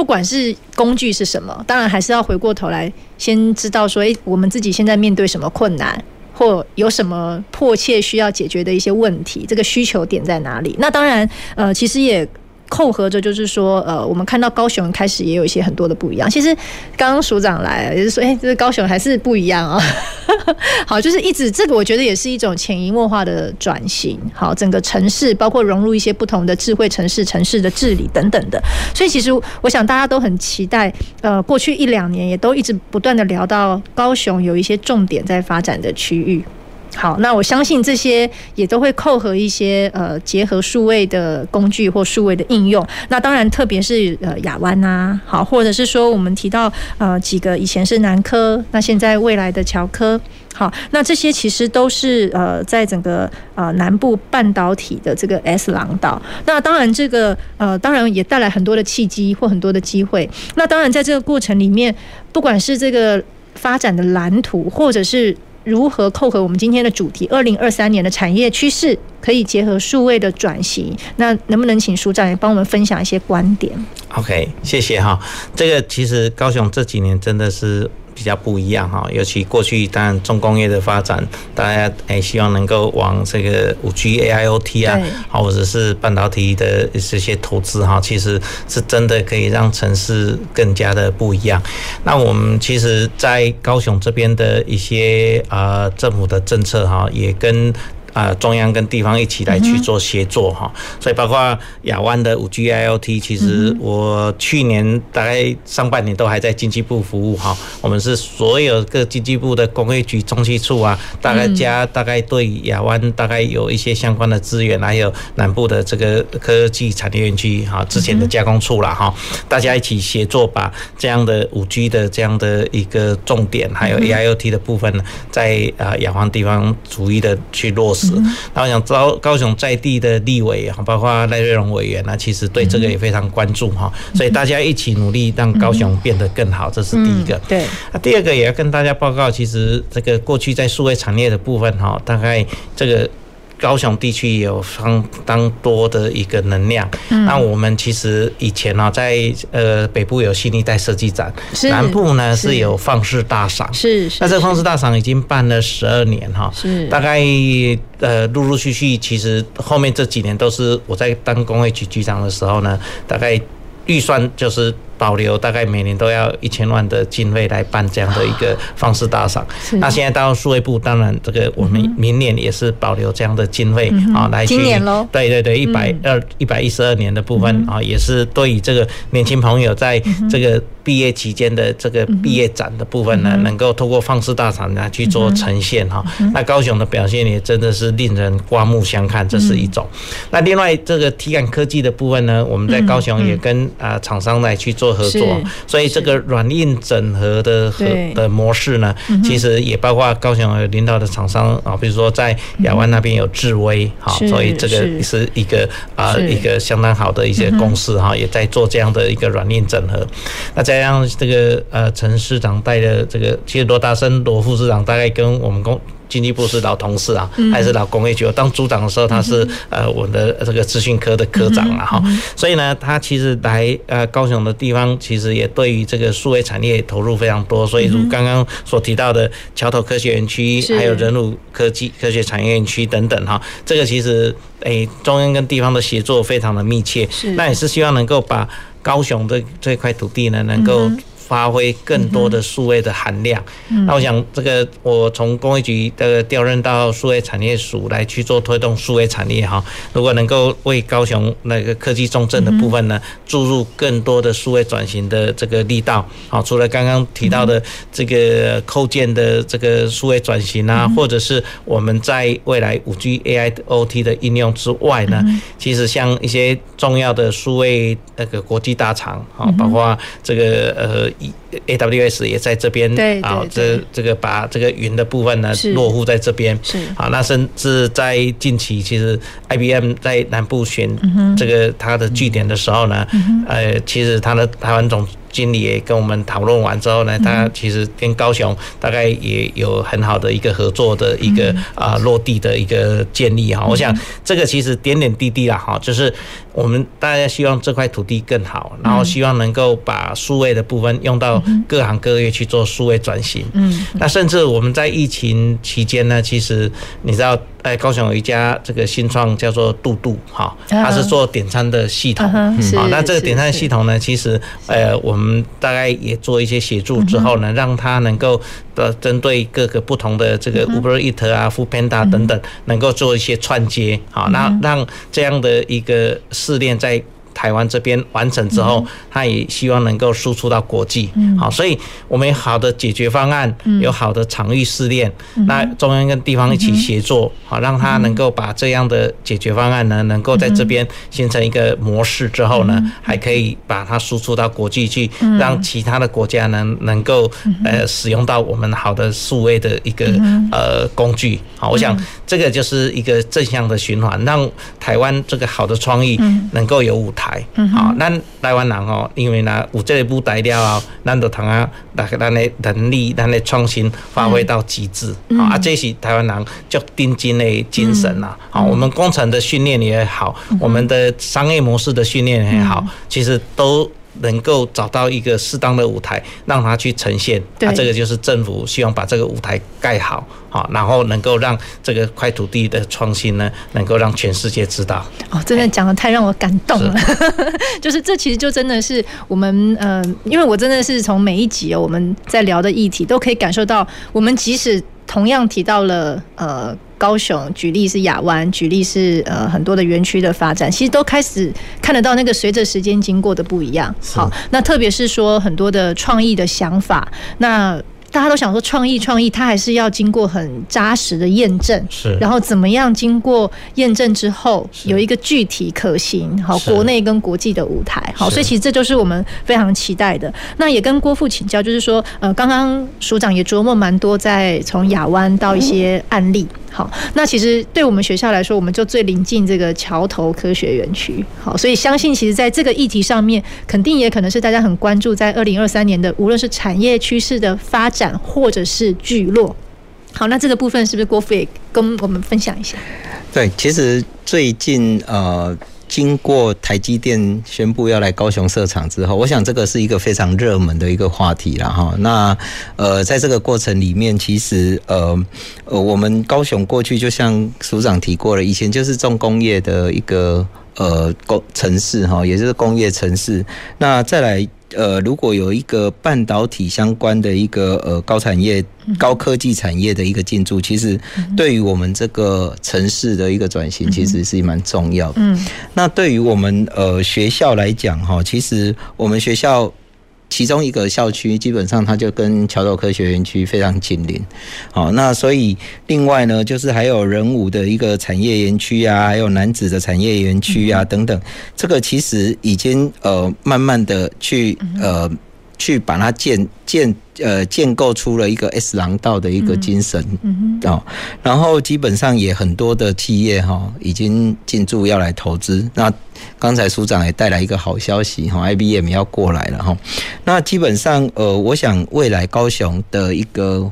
不管是工具是什么，当然还是要回过头来，先知道说，诶，我们自己现在面对什么困难，或有什么迫切需要解决的一些问题，这个需求点在哪里？那当然，呃，其实也。扣合着就是说，呃，我们看到高雄开始也有一些很多的不一样。其实刚刚署长来也是说，哎，这个高雄还是不一样啊。好，就是一直这个，我觉得也是一种潜移默化的转型。好，整个城市包括融入一些不同的智慧城市、城市的治理等等的。所以其实我想大家都很期待，呃，过去一两年也都一直不断的聊到高雄有一些重点在发展的区域。好，那我相信这些也都会扣合一些呃结合数位的工具或数位的应用。那当然，特别是呃亚湾呐，好，或者是说我们提到呃几个以前是南科，那现在未来的乔科，好，那这些其实都是呃在整个呃南部半导体的这个 S 廊道。那当然这个呃当然也带来很多的契机或很多的机会。那当然在这个过程里面，不管是这个发展的蓝图，或者是如何扣合我们今天的主题？二零二三年的产业趋势可以结合数位的转型，那能不能请署长也帮我们分享一些观点？OK，谢谢哈。这个其实高雄这几年真的是。比较不一样哈，尤其过去当然重工业的发展，大家诶希望能够往这个五 G AIoT 啊，好或者是半导体的这些投资哈，其实是真的可以让城市更加的不一样。那我们其实，在高雄这边的一些啊政府的政策哈，也跟。啊，中央跟地方一起来去做协作哈，所以包括亚湾的五 G IoT，其实我去年大概上半年都还在经济部服务哈。我们是所有各经济部的工业局中计处啊，大概加大概对亚湾大概有一些相关的资源，还有南部的这个科技产业园区哈，之前的加工处啦哈，大家一起协作把这样的五 G 的这样的一个重点，还有 AIoT 的部分呢，在啊亚湾地方逐一的去落实。那我想高高雄在地的立委哈，包括赖瑞荣委员呢，其实对这个也非常关注哈，所以大家一起努力让高雄变得更好，这是第一个。对，那第二个也要跟大家报告，其实这个过去在数位产业的部分哈，大概这个。高雄地区有相当多的一个能量，嗯、那我们其实以前呢，在呃北部有新一代设计展，南部呢是有放肆大赏，是是。那这个放肆大赏已经办了十二年哈，是大概呃陆陆续续，其实后面这几年都是我在当工会局局长的时候呢，大概预算就是。保留大概每年都要一千万的经费来办这样的一个方式大赏。那现在到数位部，当然这个我们明年也是保留这样的经费啊，来去。今年对对对，一百二一百一十二年的部分啊，也是对于这个年轻朋友在这个毕业期间的这个毕业展的部分呢，能够透过放视大赏来去做呈现哈。那高雄的表现也真的是令人刮目相看，这是一种。那另外这个体感科技的部分呢，我们在高雄也跟啊厂商来去做。合作，所以这个软硬整合的合的模式呢，其实也包括高雄有领导的厂商啊，比如说在亚湾那边有智威，哈，所以这个是一个啊一个相当好的一些公司哈，也在做这样的一个软硬整合。那再让这个呃陈市长带的这个，其实罗大生罗副市长大概跟我们公。经济部是老同事啊，还是老工业局？我当组长的时候，他是呃我的这个资讯科的科长啊。哈。所以呢，他其实来呃高雄的地方，其实也对于这个数位产业投入非常多。所以如刚刚所提到的桥头科学园区，还有人武科技科学产业园区等等哈，这个其实诶中央跟地方的协作非常的密切。那也是希望能够把高雄的这块土地呢，能够。发挥更多的数位的含量。那我想，这个我从工业局的调任到数位产业署来去做推动数位产业哈。如果能够为高雄那个科技重镇的部分呢，注入更多的数位转型的这个力道。好，除了刚刚提到的这个扣件的这个数位转型啊，或者是我们在未来五 G AIoT 的应用之外呢，其实像一些重要的数位那个国际大厂啊，包括这个呃。AWS 也在这边啊，这这个把这个云的部分呢落户在这边，是。啊，那甚至在近期，其实 IBM 在南部选这个它的据点的时候呢，呃，其实它的台湾总经理也跟我们讨论完之后呢，他其实跟高雄大概也有很好的一个合作的一个啊落地的一个建立哈。我想这个其实点点滴滴啦哈，就是我们大家希望这块土地更好，然后希望能够把数位的部分用到各行各业去做数位转型。嗯，那甚至我们在疫情期间呢，其实你知道。哎，高雄有一家这个新创叫做杜杜哈，它是做点餐的系统。好，那这个点餐系统呢，其实呃，我们大概也做一些协助之后呢，让它能够呃，针对各个不同的这个 Uber Eat 啊、Foodpanda 等等，能够做一些串接。好，那让这样的一个试炼在。台湾这边完成之后，他也希望能够输出到国际。好，所以我们有好的解决方案，有好的场域试炼，那中央跟地方一起协作，好，让他能够把这样的解决方案呢，能够在这边形成一个模式之后呢，还可以把它输出到国际去，让其他的国家呢能够呃使用到我们好的数位的一个呃工具。好，我想这个就是一个正向的循环，让台湾这个好的创意能够有舞台。好，咱台湾人哦，因为呢有这个舞台了后，咱就通啊，把咱的能力、咱的创新发挥到极致。好，啊，这是台湾人就定金的精神呐。好，我们工程的训练也好，我们的商业模式的训练也好，其实都。能够找到一个适当的舞台，让它去呈现，那这个就是政府希望把这个舞台盖好，好，然后能够让这个块土地的创新呢，能够让全世界知道。哦，真的讲的太让我感动了，是。就是这其实就真的是我们，呃，因为我真的是从每一集哦，我们在聊的议题都可以感受到，我们即使同样提到了，呃。高雄举例是亚湾，举例是呃很多的园区的发展，其实都开始看得到那个随着时间经过的不一样。好，那特别是说很多的创意的想法，那。大家都想说创意，创意它还是要经过很扎实的验证，是，然后怎么样经过验证之后有一个具体可行，好，国内跟国际的舞台，好，所以其实这就是我们非常期待的。那也跟郭副请教，就是说，呃，刚刚署长也琢磨蛮多，在从亚湾到一些案例，好，那其实对我们学校来说，我们就最临近这个桥头科学园区，好，所以相信其实在这个议题上面，肯定也可能是大家很关注，在二零二三年的无论是产业趋势的发展。展或者是聚落，好，那这个部分是不是郭副也跟我们分享一下？对，其实最近呃，经过台积电宣布要来高雄设厂之后，我想这个是一个非常热门的一个话题了哈。那呃，在这个过程里面，其实呃呃，我们高雄过去就像署长提过了，以前就是重工业的一个呃工城市哈，也就是工业城市。那再来。呃，如果有一个半导体相关的一个呃高产业、高科技产业的一个进驻，其实对于我们这个城市的一个转型，其实是蛮重要的。嗯，那对于我们呃学校来讲哈，其实我们学校。其中一个校区基本上它就跟桥头科学园区非常紧邻，好，那所以另外呢，就是还有人武的一个产业园区啊，还有男子的产业园区啊等等，这个其实已经呃慢慢的去呃。去把它建建呃建构出了一个 S 廊道的一个精神嗯哦，然后基本上也很多的企业哈已经进驻要来投资。那刚才署长也带来一个好消息哈，IBM 要过来了哈。那基本上呃，我想未来高雄的一个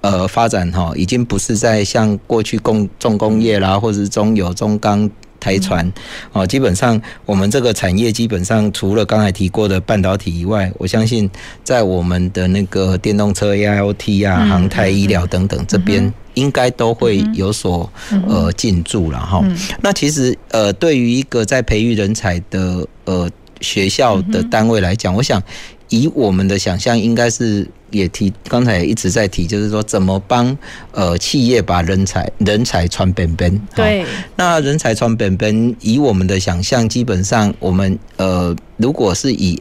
呃发展哈，已经不是在像过去工重工业啦，或者是中油、中钢。台船哦，基本上我们这个产业基本上除了刚才提过的半导体以外，我相信在我们的那个电动车、AIoT 啊、航太、医疗等等这边，应该都会有所呃进驻了哈。那其实呃，对于一个在培育人才的呃学校的单位来讲，我想。以我们的想象，应该是也提，刚才也一直在提，就是说怎么帮呃企业把人才人才传本本。对，那人才传本本，以我们的想象，基本上我们呃如果是以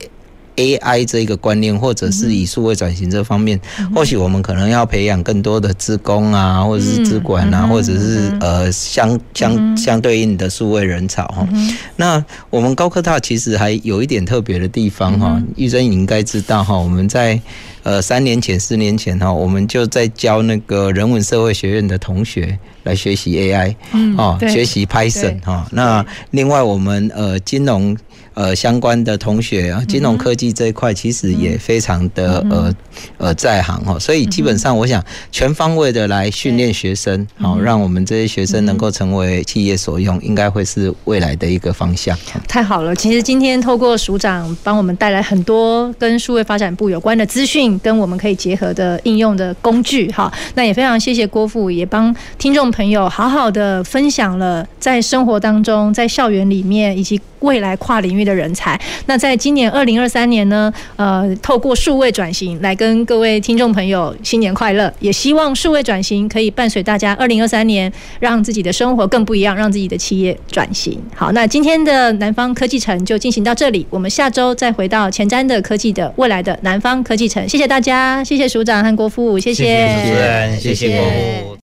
AI 这一个观念，或者是以数位转型这方面，或许我们可能要培养更多的资工啊，或者是资管啊，或者是呃相相相对应的数位人才哈。那我们高科大其实还有一点特别的地方哈，玉珍你应该知道哈，我们在呃三年前、四年前哈，我们就在教那个人文社会学院的同学来学习 AI，哦，学习 Python 哈。那另外我们呃金融。呃，相关的同学啊，金融科技这一块其实也非常的呃呃在行哈，所以基本上我想全方位的来训练学生，好，让我们这些学生能够成为企业所用，应该会是未来的一个方向。太好了，其实今天透过署长帮我们带来很多跟数位发展部有关的资讯，跟我们可以结合的应用的工具哈，那也非常谢谢郭副，也帮听众朋友好好的分享了在生活当中，在校园里面以及。未来跨领域的人才。那在今年二零二三年呢，呃，透过数位转型来跟各位听众朋友新年快乐，也希望数位转型可以伴随大家二零二三年，让自己的生活更不一样，让自己的企业转型。好，那今天的南方科技城就进行到这里，我们下周再回到前瞻的科技的未来的南方科技城。谢谢大家，谢谢署长和国父，谢谢，谢谢主持人，谢谢国父。